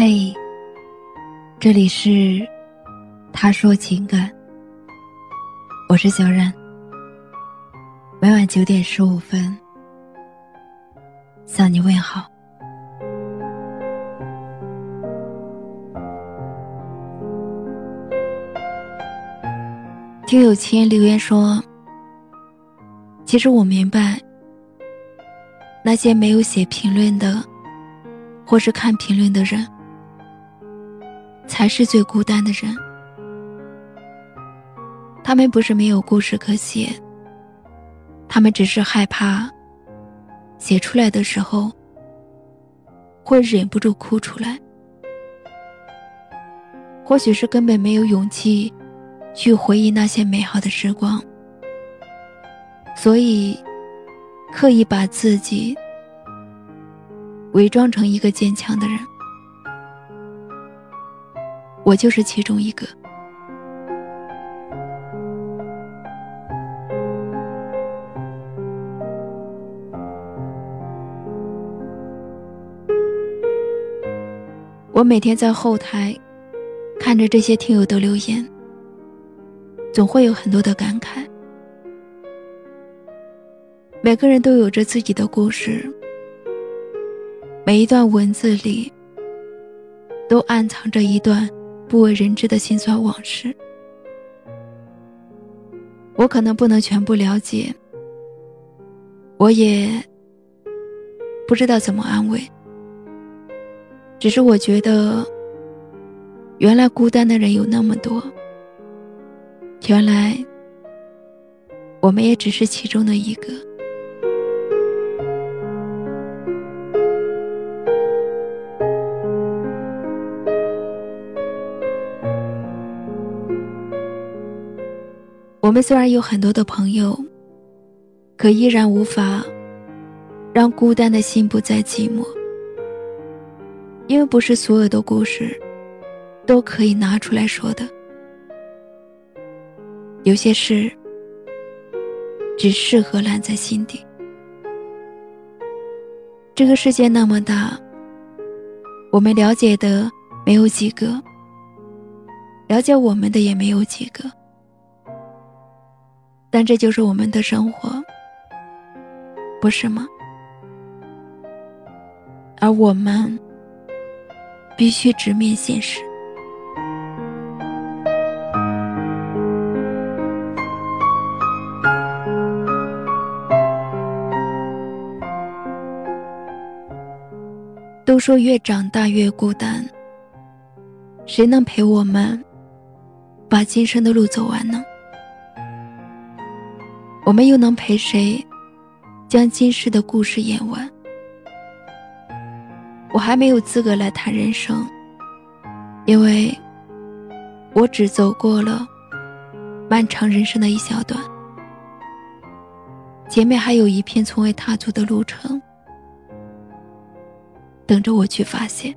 嘿，这里是他说情感，我是小冉。每晚九点十五分向你问好。听友亲留言说：“其实我明白，那些没有写评论的，或是看评论的人。”才是最孤单的人。他们不是没有故事可写，他们只是害怕写出来的时候会忍不住哭出来，或许是根本没有勇气去回忆那些美好的时光，所以刻意把自己伪装成一个坚强的人。我就是其中一个。我每天在后台看着这些听友的留言，总会有很多的感慨。每个人都有着自己的故事，每一段文字里都暗藏着一段。不为人知的辛酸往事，我可能不能全部了解，我也不知道怎么安慰。只是我觉得，原来孤单的人有那么多，原来我们也只是其中的一个。我们虽然有很多的朋友，可依然无法让孤单的心不再寂寞。因为不是所有的故事都可以拿出来说的，有些事只适合烂在心底。这个世界那么大，我们了解的没有几个，了解我们的也没有几个。但这就是我们的生活，不是吗？而我们必须直面现实。都说越长大越孤单，谁能陪我们把今生的路走完呢？我们又能陪谁将今世的故事演完？我还没有资格来谈人生，因为我只走过了漫长人生的一小段，前面还有一片从未踏足的路程，等着我去发现。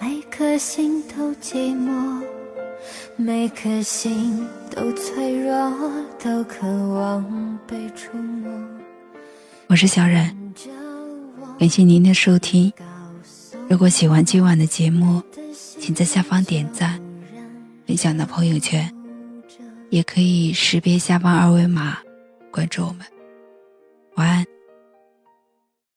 每颗心都寂寞，每颗心都脆弱，都渴望被触摸。我是小冉，感谢您的收听。如果喜欢今晚的节目，请在下方点赞、分享到朋友圈，也可以识别下方二维码关注我们。晚安。